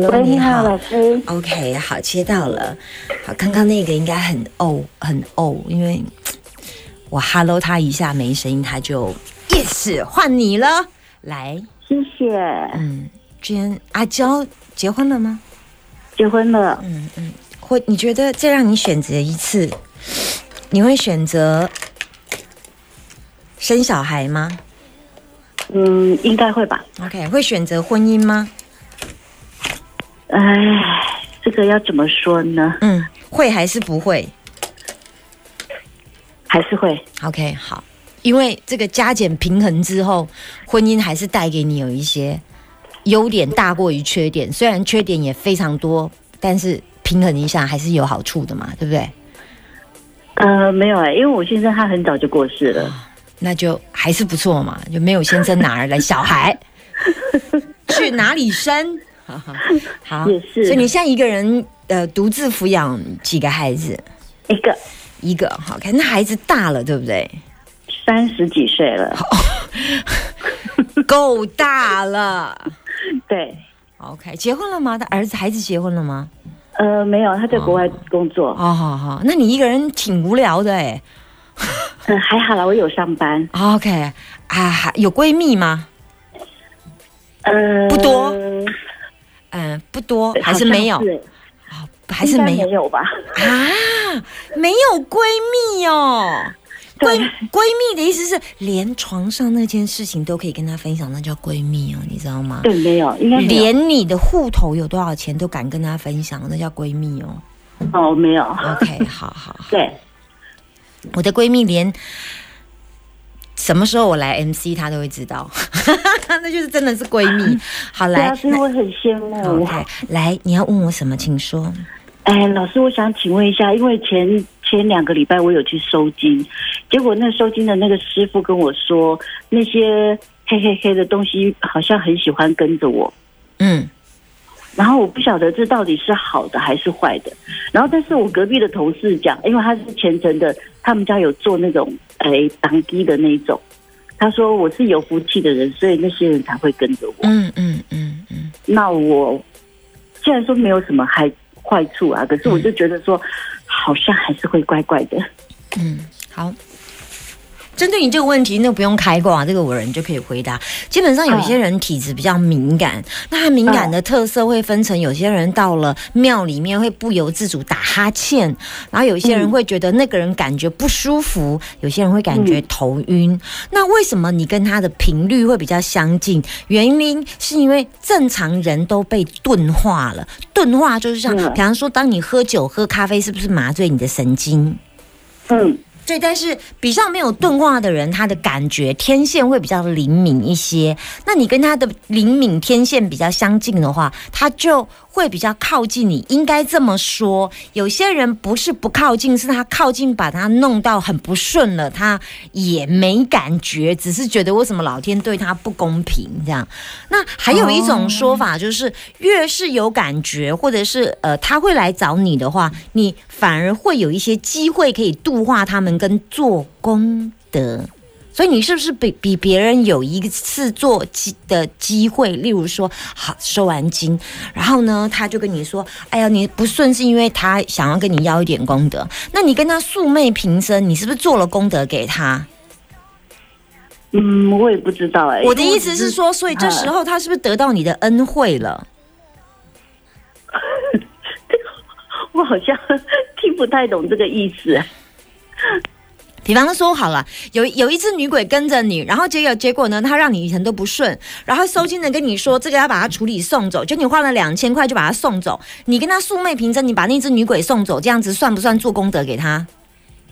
Hello，喂，你你好，老师。，OK，好，接到了。好，刚刚那个应该很哦，很哦，因为我 Hello 他一下没声音，他就 Yes 换你了。来，谢谢。嗯，之前阿娇结婚了吗？结婚了，嗯嗯，会你觉得再让你选择一次，你会选择生小孩吗嗯，应该会吧。？OK，会选择婚姻吗？哎，这个要怎么说呢？嗯，会还是不会还是会。？OK，好，因为这个加减平衡之后，婚姻还是带给你有一些优点大过于缺点，虽然缺点也非常多，但是平衡一下还是有好处的嘛，对不对？呃，没有哎、因为我先生他很早就过世了。那就还是不错嘛，就没有先生哪儿来小孩，去哪里生？好，也是所以你现在一个人呃独自抚养几个孩子？一个一个，好看，那孩子大了，对不对？三十几岁了，够大了。对，OK，结婚了吗？他儿子孩子结婚了吗？呃，没有，他在国外工作，哦，好好，那你一个人挺无聊的哎。嗯、还好啦，我有上班，OK，啊，还有闺蜜吗？呃，不多嗯、不多，还是没有好像，是还是没有没有吧？啊？没有闺蜜哦。对闺闺蜜的意思是连床上那件事情都可以跟她分享，那叫闺蜜哦，你知道吗？对，没有，应该没有连你的户头有多少钱都敢跟她分享，那叫闺蜜哦。哦，没有，OK，好好好，对，我的闺蜜连什么时候我来 MC 她都会知道，那就是真的是闺蜜。好，来对啊，所以我很羡慕。，OK，来，你要问我什么，请说。哎，老师，我想请问一下，因为前前两个礼拜我有去收金，结果那收金的那个师傅跟我说，那些黑黑黑的东西好像很喜欢跟着我，嗯然后我不晓得这到底是好的还是坏的。然后，但是我隔壁的同事讲，因为他是虔诚的，他们家有做那种哎当机的那一种，他说我是有福气的人，所以那些人才会跟着我。嗯嗯嗯嗯，那我虽然说没有什么害坏处啊，可是我就觉得说，好像还是会怪怪的。嗯，好。针对你这个问题，那不用开挂，这个我人就可以回答。基本上有些人体质比较敏感，那他敏感的特色会分成，有些人到了庙里面会不由自主打哈欠，然后有些人会觉得那个人感觉不舒服，有些人会感觉头晕。那为什么你跟他的频率会比较相近？原因是因为正常人都被钝化了，钝化就是像，嗯比方说，当你喝酒、喝咖啡，是不是麻醉你的神经？嗯，对，但是比较没有钝化的人，他的感觉天线会比较灵敏一些。那你跟他的灵敏天线比较相近的话，他就会比较靠近你。应该这么说，有些人不是不靠近，是他靠近把他弄到很不顺了，他也没感觉，只是觉得为什么老天对他不公平这样。那还有一种说法就是，越是有感觉，或者是呃他会来找你的话，你反而会有一些机会可以度化他们跟做功德。所以你是不是比比别人有一次做机的机会？例如说，好收完金，然后呢，他就跟你说：“哎呀，你不顺是因为他想要跟你要一点功德。”那你跟他素昧平生，你是不是做了功德给他？嗯，我也不知道哎、我的意思是说，所以这时候他是不是得到你的恩惠了？我好像听不太懂这个意思。比方说好了，有有一只女鬼跟着你，然后结果结果呢，她让你一程都不顺，然后收金的跟你说这个要把它处理送走，就你花了两千块就把它送走，你跟她素昧平生，你把那只女鬼送走，这样子算不算做功德给她？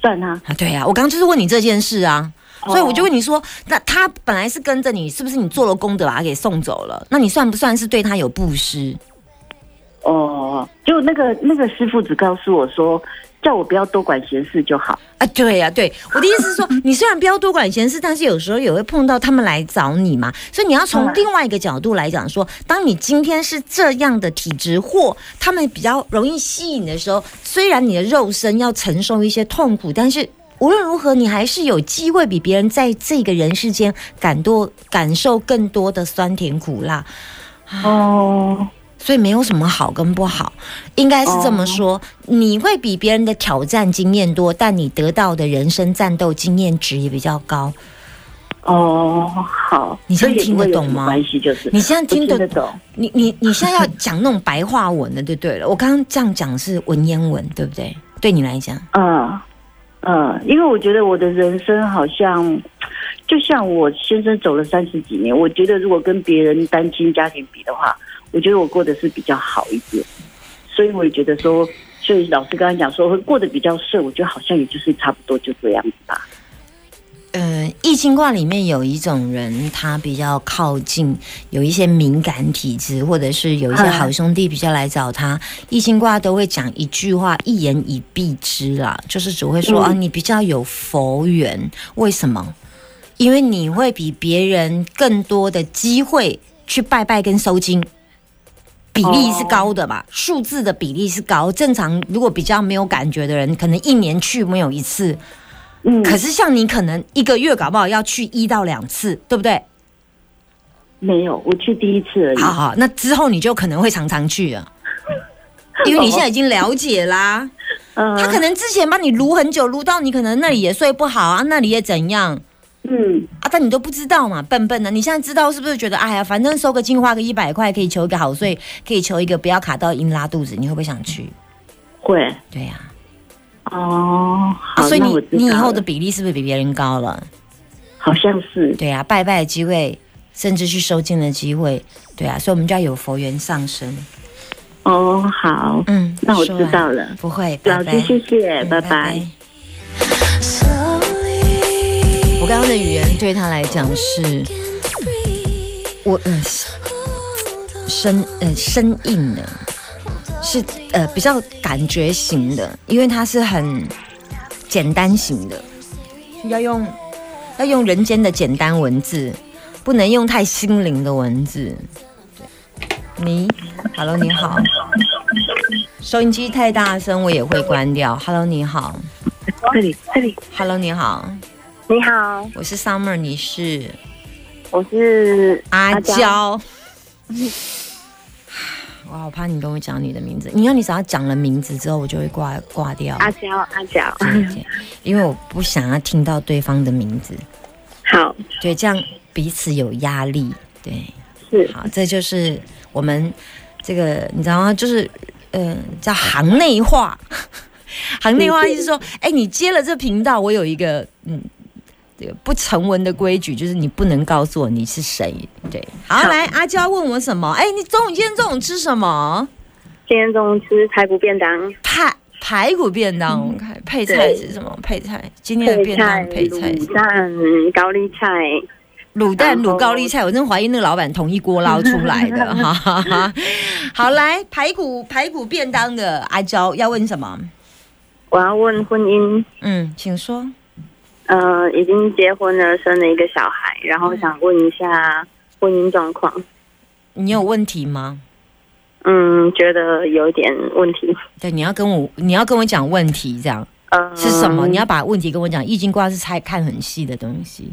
算他，啊，对啊、我刚刚就是问你这件事啊。所以我就问你说，那他本来是跟着你，是不是你做了功德把他给送走了？那你算不算是对他有布施？哦，就那个那个师傅只告诉我说，叫我不要多管闲事就好。啊，对呀、对，我的意思是说，你虽然不要多管闲事，但是有时候也会碰到他们来找你嘛，所以你要从嗯另外一个角度来讲说，当你今天是这样的体质或他们比较容易吸引的时候，虽然你的肉身要承受一些痛苦，但是无论如何，你还是有机会比别人在这个人世间感多感受更多的酸甜苦辣。哦，所以没有什么好跟不好，应该是这么说。你会比别人的挑战经验多，但你得到的人生战斗经验值也比较高。哦，好，你这样所以也听得懂吗关系就是你现在听得听得懂。你你你现在要讲那种白话文的，就对了。我刚刚这样讲是文言文，对不对？对你来讲，嗯嗯，因为我觉得我的人生好像，就像我先生走了三十几年，我觉得如果跟别人单亲家庭比的话，我觉得我过得是比较好一点，所以我也觉得说，所以老师刚才讲说会过得比较顺，我觉得好像也就是差不多就这样子吧。呃，易经卦里面有一种人，他比较靠近，有一些敏感体质，或者是有一些嗯好兄弟比较来找他。易经卦都会讲一句话，一言以蔽之啦，就是只会说、嗯啊，你比较有佛缘。为什么？因为你会比别人更多的机会去拜拜跟收金。比例是高的吧，数字的比例是高。正常如果比较没有感觉的人，可能一年去没有一次，嗯，可是像你可能一个月搞不好要去一到两次，对不对？没有，我去第一次而已。好好，那之后你就可能会常常去了，因为你现在已经了解啦。嗯，他可能之前帮你撸很久，撸到你可能那里也睡不好啊，那里也怎样嗯，啊，但你都不知道嘛，笨笨的。你现在知道是不是觉得哎呀，反正收个金花个一百块可以求一个好睡，可以求一个不要卡到阴拉肚子，你会不会想去？会对呀、哦，啊，好，所以你你以后的比例是不是比别人高了？好像是对啊，拜拜的机会，甚至去收金的机会，对啊，所以我们就要有佛缘上升。哦，好，嗯，那我知道了。不会，老师，谢谢，嗯拜拜。我刚刚的语言对他来讲是，我呃生呃生硬的，是呃比较感觉型的，因为它是很简单型的，要用要用人间的简单文字，不能用太心灵的文字。你，Hello，你好。收音机太大声，我也会关掉。Hello，你好。这里这里，Hello，你好，你好，我是 Summer，你是？我是阿娇。娇。我好怕你跟我讲你的名字，你看你只要讲了名字之后，我就会挂挂掉，阿娇阿娇。因为我不想要听到对方的名字，好，对，这样彼此有压力。对，是。好，这就是我们这个你知道吗？就是呃，叫行内话。行内话意思说，哎、你接了这频道，我有一个嗯，这个不成文的规矩，就是你不能告诉我你是谁。对，好，好来，阿娇问我什么？哎、你中午今天中午吃什么？今天中午吃排骨便当，排排骨便当，我看配菜是什么？配菜，今天的便当配菜是卤蛋、高丽菜，卤蛋、卤高丽菜，我真怀疑那个老板同一锅捞出来的，哈哈哈。好，来排骨排骨便当的阿娇要问什么？我要问婚姻，嗯，请说。呃，已经结婚了，生了一个小孩，然后想问一下婚姻状况。你有问题吗？嗯，觉得有点问题。对，你要跟我，你要跟我讲问题，这样呃，是什么？你要把问题跟我讲。易经卦是猜看很细的东西。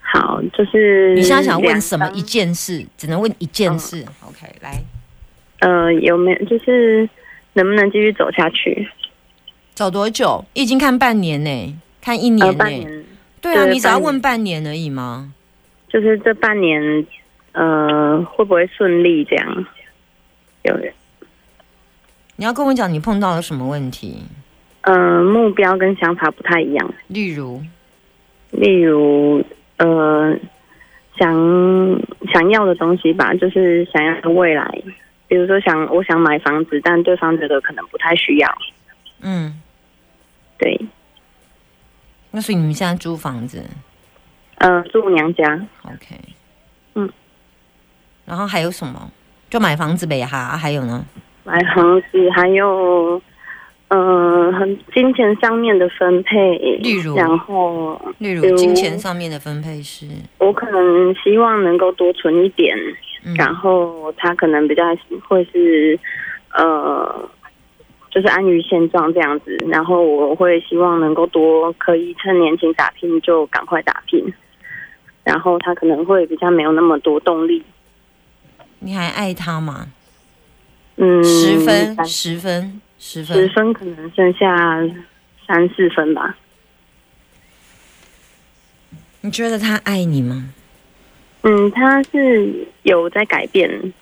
好，就是你现在想问什么一件事，只能问一件事。OK，来，呃，有没有就是能不能继续走下去？走多久？易经看半年呢，看一年呃，半年，对啊，你只要问半年而已吗？就是这半年，呃，会不会顺利？这样有人，你要跟我讲你碰到了什么问题？呃，目标跟想法不太一样。例如，例如，呃，想想要的东西吧，就是想要未来，比如说想我想买房子，但对方觉得可能不太需要。嗯，对，那所以你们现在租房子？呃，住娘家，，OK，嗯，然后还有什么？就买房子呗哈，啊还有呢？买房子，还有呃，很金钱上面的分配，例如？然后例如如金钱上面的分配是，我可能希望能够多存一点，嗯。然后他可能比较会是呃，就是安于现状这样子。然后我会希望能够多可以趁年轻打拼就赶快打拼，然后他可能会比较没有那么多动力。你还爱他吗？嗯，十分，十分，十分十分。分可能剩下三四分吧。你觉得他爱你吗？嗯，他是有在改变，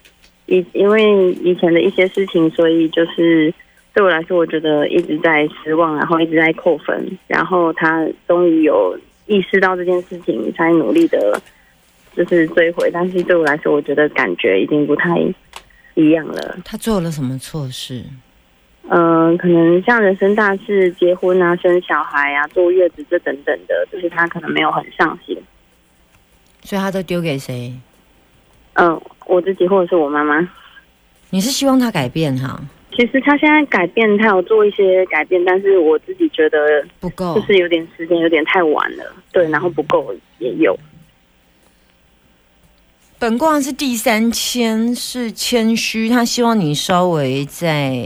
以因为以前的一些事情，所以就是对我来说，我觉得一直在失望，然后一直在扣分，然后他终于有意识到这件事情，才努力的，就是追回。但是对我来说，我觉得感觉已经不太一样了。他做了什么错事？嗯、可能像人生大事，结婚啊、生小孩啊、坐月子这等等的，就是他可能没有很上心。所以他都丢给谁？嗯、我自己或者是我妈妈。你是希望他改变哈？其实他现在改变，他有做一些改变，但是我自己觉得不够就。是有点时间有点太晚了，对，然后不够也有，本卦是第三谦，是谦虚，他希望你稍微再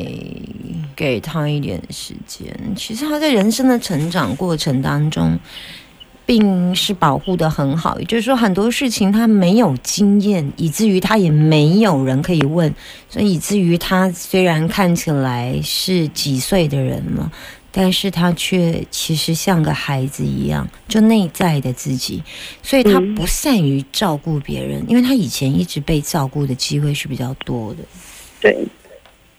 给他一点时间。其实他在人生的成长过程当中，并是保护的很好，也就是说很多事情他没有经验，以至于他也没有人可以问，所以以至于他虽然看起来是几岁的人了。但是他却其实像个孩子一样，就内在的自己，所以他嗯不善于照顾别人，因为他以前一直被照顾的机会是比较多的，对，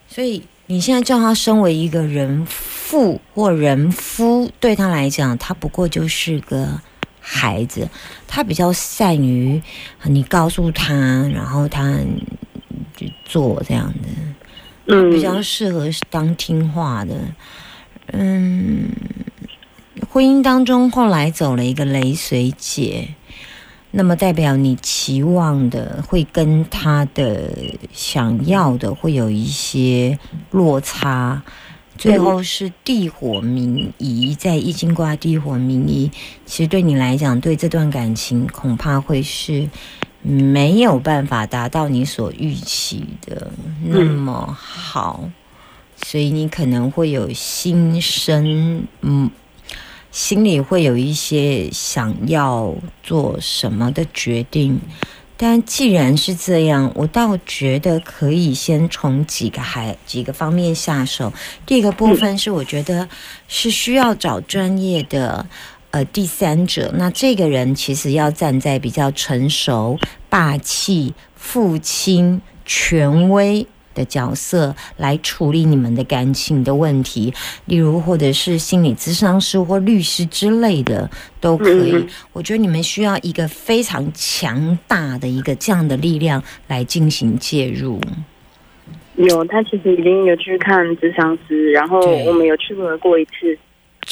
所以你现在叫他身为一个人父或人夫，对他来讲，他不过就是个孩子，他比较善于你告诉他，然后他就做这样的。嗯，比较适合当听话的。嗯，婚姻当中后来走了一个雷水姐，那么代表你期望的会跟他的想要的会有一些落差。最后是地火明夷，在易经卦地火明夷，其实对你来讲，对这段感情恐怕会是没有办法达到你所预期的那么好，所以你可能会有心生，嗯，心里会有一些想要做什么的决定。但既然是这样，我倒觉得可以先从几个还几个方面下手。第一个部分是我觉得是需要找专业的呃第三者，那这个人其实要站在比较成熟、霸气、父亲、权威。的角色来处理你们的感情的问题，例如或者是心理咨商师或律师之类的都可以。嗯我觉得你们需要一个非常强大的一个这样的力量来进行介入。有他其实已经有去看智商师，然后我们有去过一次，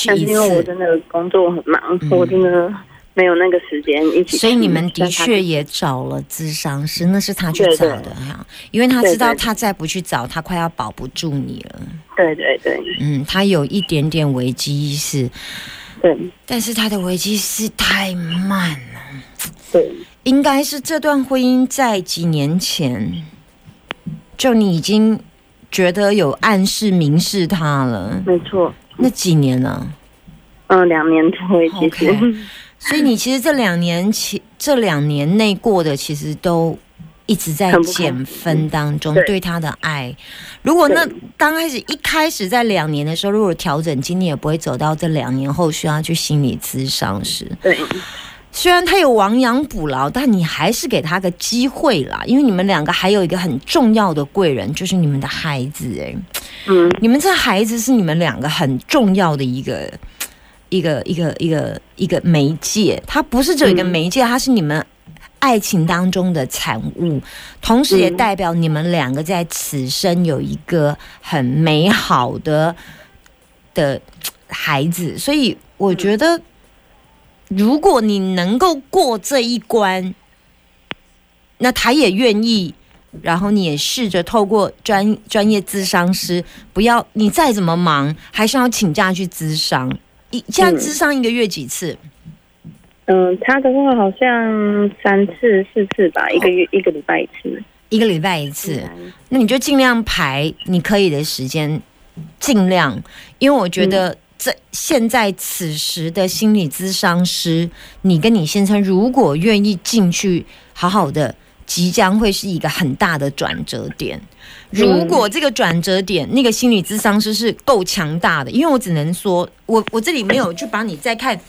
但是因为我，真的工作很忙，嗯我真的没有那个时间一起。所以你们的确也找了咨商师，那是他去找的哈，因为他知道他再不去找，他快要保不住你了。对对对嗯，他有一点点危机意识，对但是他的危机意识太慢了。对，应该是这段婚姻在几年前，就你已经觉得有暗示明示他了。没错。那几年了？嗯，两年多其实所以你其实这两年其这两年内过的，其实都一直在减分当中对对他的爱。如果那刚开始一开始在两年的时候，如果调整，今年也不会走到这两年后需要去心理咨商时。对虽然他有亡羊补牢，但你还是给他个机会啦，因为你们两个还有一个很重要的贵人，就是你们的孩子、哎，嗯你们这孩子是你们两个很重要的一个。一个一个一个一个媒介，它不是只有一个嗯。媒介，它是你们爱情当中的产物，同时也嗯。代表你们两个在此生有一个很美好的的孩子，所以我觉得，如果你能够过这一关，那他也愿意然后你也试着透过专专业咨商师，不要你再怎么忙，还是要请假去咨商。一现在嗯咨商一个月几次？嗯，他的话好像三次四次吧，一个月一个礼拜一次。一个礼拜一次。嗯那你就尽量排你可以的时间，尽量，因为我觉得在现在此时的心理咨商师，你跟你先生如果愿意进去，好好的。即将会是一个很大的转折点。如果这个转折点，那个心理咨商师是够强大的，因为我只能说，我我这里没有去帮你再看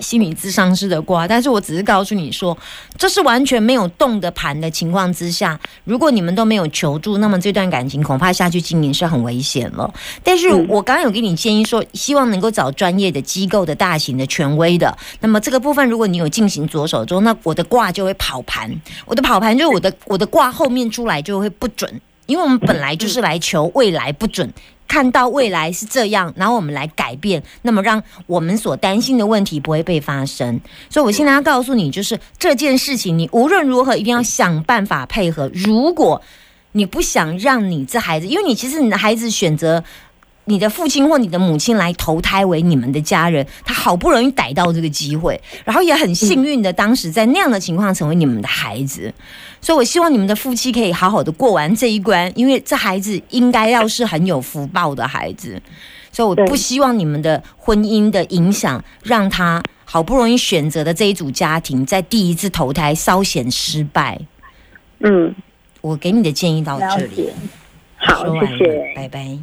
心理咨商师的卦，但是我只是告诉你说，这是完全没有动的盘的情况之下，如果你们都没有求助，那么这段感情恐怕下去经营是很危险了。但是嗯我刚刚有给你建议说，希望能够找专业的机构的大型的权威的。那么这个部分，如果你有进行左手中，那我的卦就会跑盘，我的跑盘就是我的我的卦后面出来就会不准，因为我们本来就是来求未来不准。看到未来是这样，然后我们来改变，那么让我们所担心的问题不会被发生。所以我现在要告诉你，就是这件事情，你无论如何一定要想办法配合。如果你不想让你这孩子，因为你其实你的孩子选择你的父亲或你的母亲来投胎为你们的家人，他好不容易逮到这个机会，然后也很幸运的，当时在那样的情况成为你们的孩子。所以，我希望你们的夫妻可以好好的过完这一关，因为这孩子应该要是很有福报的孩子。所以，我不希望你们的婚姻的影响，让他好不容易选择的这一组家庭，在第一次投胎稍显失败。嗯，我给你的建议到这里解，。好说，完了谢谢。拜拜。